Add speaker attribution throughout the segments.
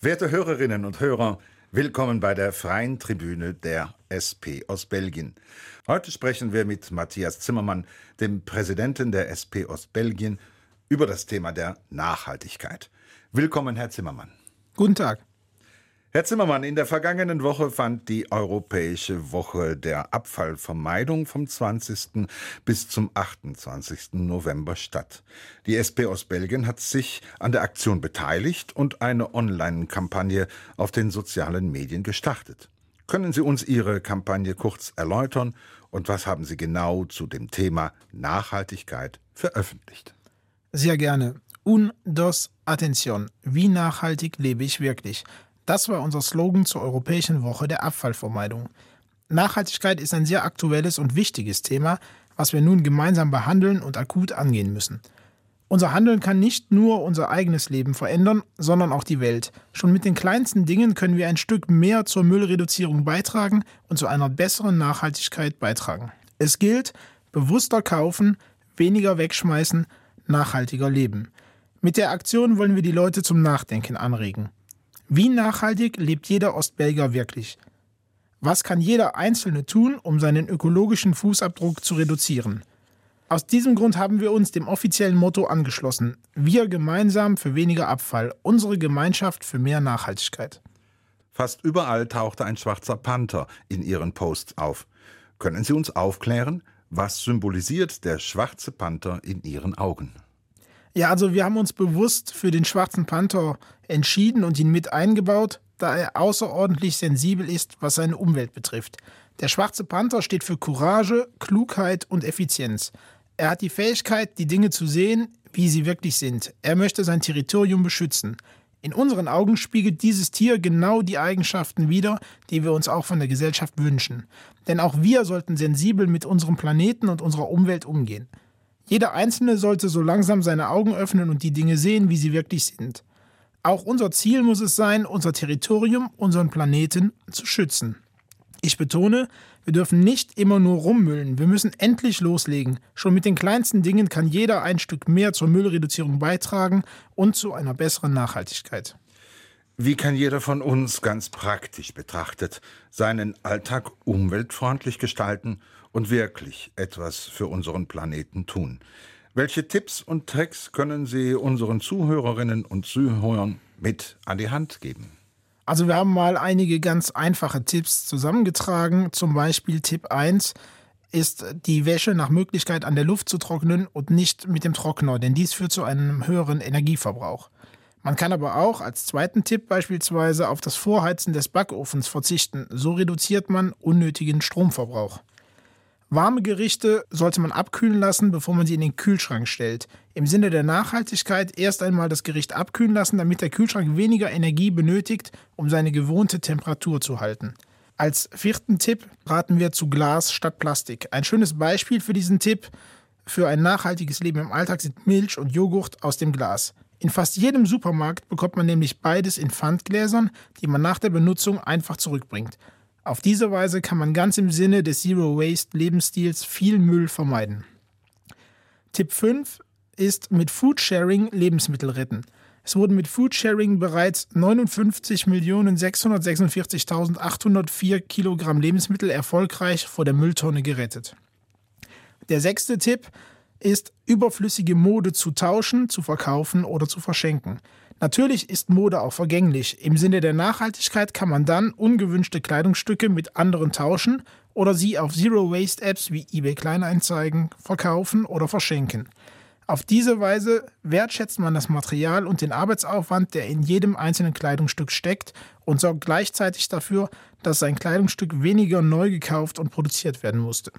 Speaker 1: Werte Hörerinnen und Hörer, willkommen bei der freien Tribüne der SP aus Belgien. Heute sprechen wir mit Matthias Zimmermann, dem Präsidenten der SP aus Belgien, über das Thema der Nachhaltigkeit. Willkommen, Herr Zimmermann.
Speaker 2: Guten Tag.
Speaker 1: Herr Zimmermann, in der vergangenen Woche fand die Europäische Woche der Abfallvermeidung vom 20. bis zum 28. November statt. Die SP aus Belgien hat sich an der Aktion beteiligt und eine Online-Kampagne auf den sozialen Medien gestartet. Können Sie uns Ihre Kampagne kurz erläutern und was haben Sie genau zu dem Thema Nachhaltigkeit veröffentlicht?
Speaker 2: Sehr gerne. Un, dos, attention. Wie nachhaltig lebe ich wirklich? Das war unser Slogan zur Europäischen Woche der Abfallvermeidung. Nachhaltigkeit ist ein sehr aktuelles und wichtiges Thema, was wir nun gemeinsam behandeln und akut angehen müssen. Unser Handeln kann nicht nur unser eigenes Leben verändern, sondern auch die Welt. Schon mit den kleinsten Dingen können wir ein Stück mehr zur Müllreduzierung beitragen und zu einer besseren Nachhaltigkeit beitragen. Es gilt, bewusster kaufen, weniger wegschmeißen, nachhaltiger leben. Mit der Aktion wollen wir die Leute zum Nachdenken anregen. Wie nachhaltig lebt jeder Ostbelgier wirklich? Was kann jeder Einzelne tun, um seinen ökologischen Fußabdruck zu reduzieren? Aus diesem Grund haben wir uns dem offiziellen Motto angeschlossen. Wir gemeinsam für weniger Abfall, unsere Gemeinschaft für mehr Nachhaltigkeit.
Speaker 1: Fast überall tauchte ein schwarzer Panther in Ihren Posts auf. Können Sie uns aufklären, was symbolisiert der schwarze Panther in Ihren Augen?
Speaker 2: Ja, also wir haben uns bewusst für den Schwarzen Panther entschieden und ihn mit eingebaut, da er außerordentlich sensibel ist, was seine Umwelt betrifft. Der Schwarze Panther steht für Courage, Klugheit und Effizienz. Er hat die Fähigkeit, die Dinge zu sehen, wie sie wirklich sind. Er möchte sein Territorium beschützen. In unseren Augen spiegelt dieses Tier genau die Eigenschaften wider, die wir uns auch von der Gesellschaft wünschen. Denn auch wir sollten sensibel mit unserem Planeten und unserer Umwelt umgehen. Jeder Einzelne sollte so langsam seine Augen öffnen und die Dinge sehen, wie sie wirklich sind. Auch unser Ziel muss es sein, unser Territorium, unseren Planeten zu schützen. Ich betone, wir dürfen nicht immer nur rummüllen, wir müssen endlich loslegen. Schon mit den kleinsten Dingen kann jeder ein Stück mehr zur Müllreduzierung beitragen und zu einer besseren Nachhaltigkeit.
Speaker 1: Wie kann jeder von uns ganz praktisch betrachtet seinen Alltag umweltfreundlich gestalten und wirklich etwas für unseren Planeten tun? Welche Tipps und Tricks können Sie unseren Zuhörerinnen und Zuhörern mit an die Hand geben?
Speaker 2: Also wir haben mal einige ganz einfache Tipps zusammengetragen. Zum Beispiel Tipp 1 ist die Wäsche nach Möglichkeit an der Luft zu trocknen und nicht mit dem Trockner, denn dies führt zu einem höheren Energieverbrauch. Man kann aber auch als zweiten Tipp beispielsweise auf das Vorheizen des Backofens verzichten. So reduziert man unnötigen Stromverbrauch. Warme Gerichte sollte man abkühlen lassen, bevor man sie in den Kühlschrank stellt. Im Sinne der Nachhaltigkeit erst einmal das Gericht abkühlen lassen, damit der Kühlschrank weniger Energie benötigt, um seine gewohnte Temperatur zu halten. Als vierten Tipp raten wir zu Glas statt Plastik. Ein schönes Beispiel für diesen Tipp für ein nachhaltiges Leben im Alltag sind Milch und Joghurt aus dem Glas. In fast jedem Supermarkt bekommt man nämlich beides in Pfandgläsern, die man nach der Benutzung einfach zurückbringt. Auf diese Weise kann man ganz im Sinne des Zero Waste Lebensstils viel Müll vermeiden. Tipp 5 ist mit Foodsharing Lebensmittel retten. Es wurden mit Foodsharing bereits 59.646.804 Kilogramm Lebensmittel erfolgreich vor der Mülltonne gerettet. Der sechste Tipp ist, überflüssige Mode zu tauschen, zu verkaufen oder zu verschenken. Natürlich ist Mode auch vergänglich. Im Sinne der Nachhaltigkeit kann man dann ungewünschte Kleidungsstücke mit anderen tauschen oder sie auf Zero-Waste-Apps wie eBay Kleineinzeigen verkaufen oder verschenken. Auf diese Weise wertschätzt man das Material und den Arbeitsaufwand, der in jedem einzelnen Kleidungsstück steckt und sorgt gleichzeitig dafür, dass sein Kleidungsstück weniger neu gekauft und produziert werden musste.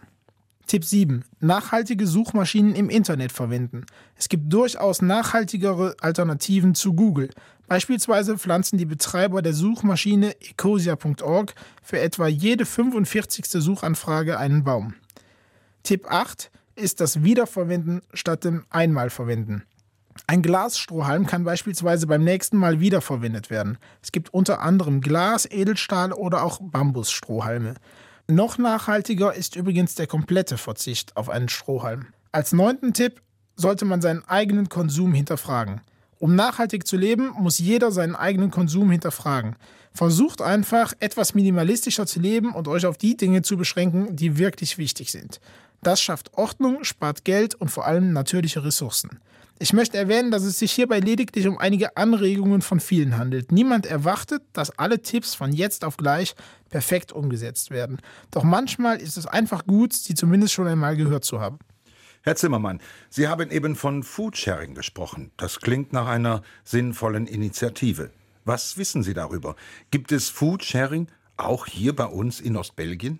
Speaker 2: Tipp 7. Nachhaltige Suchmaschinen im Internet verwenden. Es gibt durchaus nachhaltigere Alternativen zu Google. Beispielsweise pflanzen die Betreiber der Suchmaschine ecosia.org für etwa jede 45. Suchanfrage einen Baum. Tipp 8 ist das Wiederverwenden statt dem Einmalverwenden. Ein Glasstrohhalm kann beispielsweise beim nächsten Mal wiederverwendet werden. Es gibt unter anderem Glas, Edelstahl oder auch Bambusstrohhalme. Noch nachhaltiger ist übrigens der komplette Verzicht auf einen Strohhalm. Als neunten Tipp sollte man seinen eigenen Konsum hinterfragen. Um nachhaltig zu leben, muss jeder seinen eigenen Konsum hinterfragen. Versucht einfach, etwas minimalistischer zu leben und euch auf die Dinge zu beschränken, die wirklich wichtig sind. Das schafft Ordnung, spart Geld und vor allem natürliche Ressourcen. Ich möchte erwähnen, dass es sich hierbei lediglich um einige Anregungen von vielen handelt. Niemand erwartet, dass alle Tipps von jetzt auf gleich perfekt umgesetzt werden. Doch manchmal ist es einfach gut, sie zumindest schon einmal gehört zu haben.
Speaker 1: Herr Zimmermann, Sie haben eben von Foodsharing gesprochen. Das klingt nach einer sinnvollen Initiative. Was wissen Sie darüber? Gibt es Foodsharing auch hier bei uns in Ostbelgien?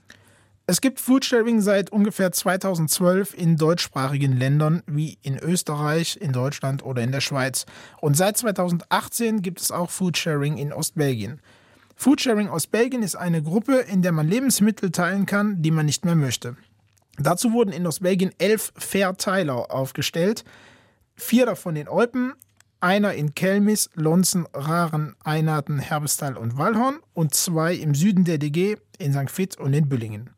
Speaker 2: Es gibt Foodsharing seit ungefähr 2012 in deutschsprachigen Ländern wie in Österreich, in Deutschland oder in der Schweiz. Und seit 2018 gibt es auch Foodsharing in Ostbelgien. Foodsharing Ostbelgien ist eine Gruppe, in der man Lebensmittel teilen kann, die man nicht mehr möchte. Dazu wurden in Ostbelgien elf Verteiler aufgestellt, vier davon in Eupen, einer in Kelmis, Lonzen, Raren, Einaten, Herbestal und Wallhorn und zwei im Süden der DG in St. Vith und in Büllingen.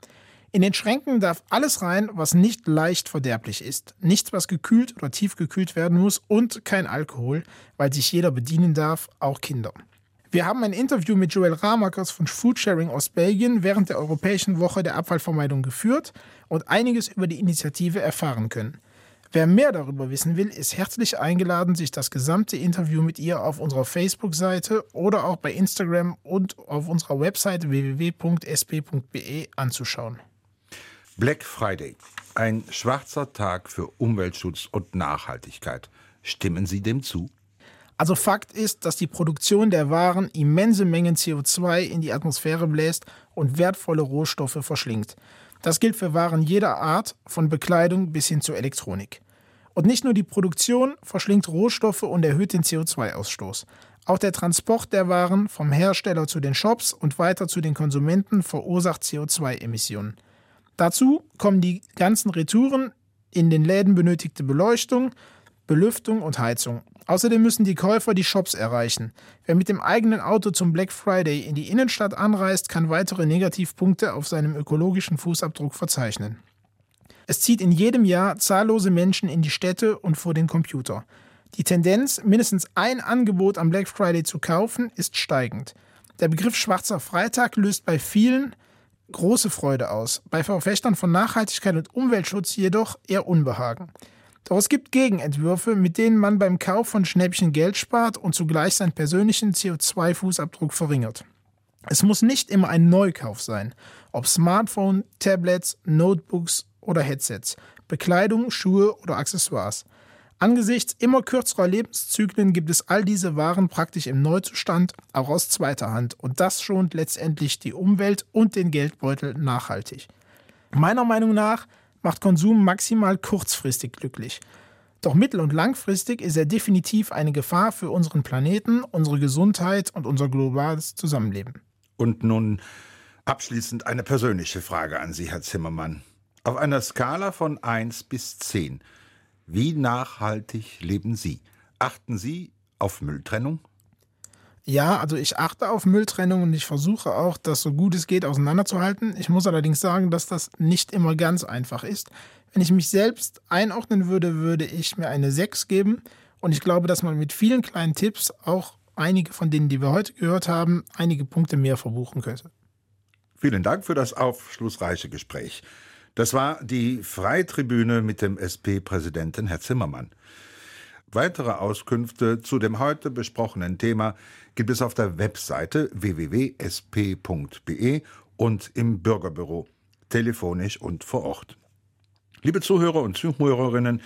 Speaker 2: In den Schränken darf alles rein, was nicht leicht verderblich ist. Nichts, was gekühlt oder tiefgekühlt werden muss und kein Alkohol, weil sich jeder bedienen darf, auch Kinder. Wir haben ein Interview mit Joel Ramakers von Foodsharing aus Belgien während der Europäischen Woche der Abfallvermeidung geführt und einiges über die Initiative erfahren können. Wer mehr darüber wissen will, ist herzlich eingeladen, sich das gesamte Interview mit ihr auf unserer Facebook-Seite oder auch bei Instagram und auf unserer Website www.sp.be anzuschauen.
Speaker 1: Black Friday, ein schwarzer Tag für Umweltschutz und Nachhaltigkeit. Stimmen Sie dem zu?
Speaker 2: Also Fakt ist, dass die Produktion der Waren immense Mengen CO2 in die Atmosphäre bläst und wertvolle Rohstoffe verschlingt. Das gilt für Waren jeder Art, von Bekleidung bis hin zur Elektronik. Und nicht nur die Produktion verschlingt Rohstoffe und erhöht den CO2-Ausstoß. Auch der Transport der Waren vom Hersteller zu den Shops und weiter zu den Konsumenten verursacht CO2-Emissionen. Dazu kommen die ganzen Retouren, in den Läden benötigte Beleuchtung, Belüftung und Heizung. Außerdem müssen die Käufer die Shops erreichen. Wer mit dem eigenen Auto zum Black Friday in die Innenstadt anreist, kann weitere Negativpunkte auf seinem ökologischen Fußabdruck verzeichnen. Es zieht in jedem Jahr zahllose Menschen in die Städte und vor den Computer. Die Tendenz, mindestens ein Angebot am Black Friday zu kaufen, ist steigend. Der Begriff Schwarzer Freitag löst bei vielen große Freude aus, bei Verfechtern von Nachhaltigkeit und Umweltschutz jedoch eher Unbehagen. Doch es gibt Gegenentwürfe, mit denen man beim Kauf von Schnäppchen Geld spart und zugleich seinen persönlichen CO2-Fußabdruck verringert. Es muss nicht immer ein Neukauf sein, ob Smartphone, Tablets, Notebooks oder Headsets, Bekleidung, Schuhe oder Accessoires. Angesichts immer kürzerer Lebenszyklen gibt es all diese Waren praktisch im Neuzustand, auch aus zweiter Hand, und das schont letztendlich die Umwelt und den Geldbeutel nachhaltig. Meiner Meinung nach macht Konsum maximal kurzfristig glücklich. Doch mittel- und langfristig ist er definitiv eine Gefahr für unseren Planeten, unsere Gesundheit und unser globales Zusammenleben.
Speaker 1: Und nun abschließend eine persönliche Frage an Sie, Herr Zimmermann. Auf einer Skala von 1 bis 10, wie nachhaltig leben Sie? Achten Sie auf Mülltrennung?
Speaker 2: Ja, also ich achte auf Mülltrennung und ich versuche auch, das so gut es geht auseinanderzuhalten. Ich muss allerdings sagen, dass das nicht immer ganz einfach ist. Wenn ich mich selbst einordnen würde, würde ich mir eine 6 geben. Und ich glaube, dass man mit vielen kleinen Tipps auch einige von denen, die wir heute gehört haben, einige Punkte mehr verbuchen könnte.
Speaker 1: Vielen Dank für das aufschlussreiche Gespräch. Das war die Freitribüne mit dem SP-Präsidenten Herr Zimmermann. Weitere Auskünfte zu dem heute besprochenen Thema gibt es auf der Webseite www.sp.be und im Bürgerbüro, telefonisch und vor Ort. Liebe Zuhörer und Zuhörerinnen,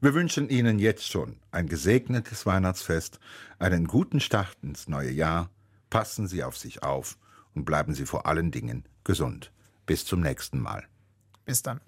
Speaker 1: wir wünschen Ihnen jetzt schon ein gesegnetes Weihnachtsfest, einen guten Start ins neue Jahr. Passen Sie auf sich auf und bleiben Sie vor allen Dingen gesund. Bis zum nächsten Mal.
Speaker 2: Bis dann.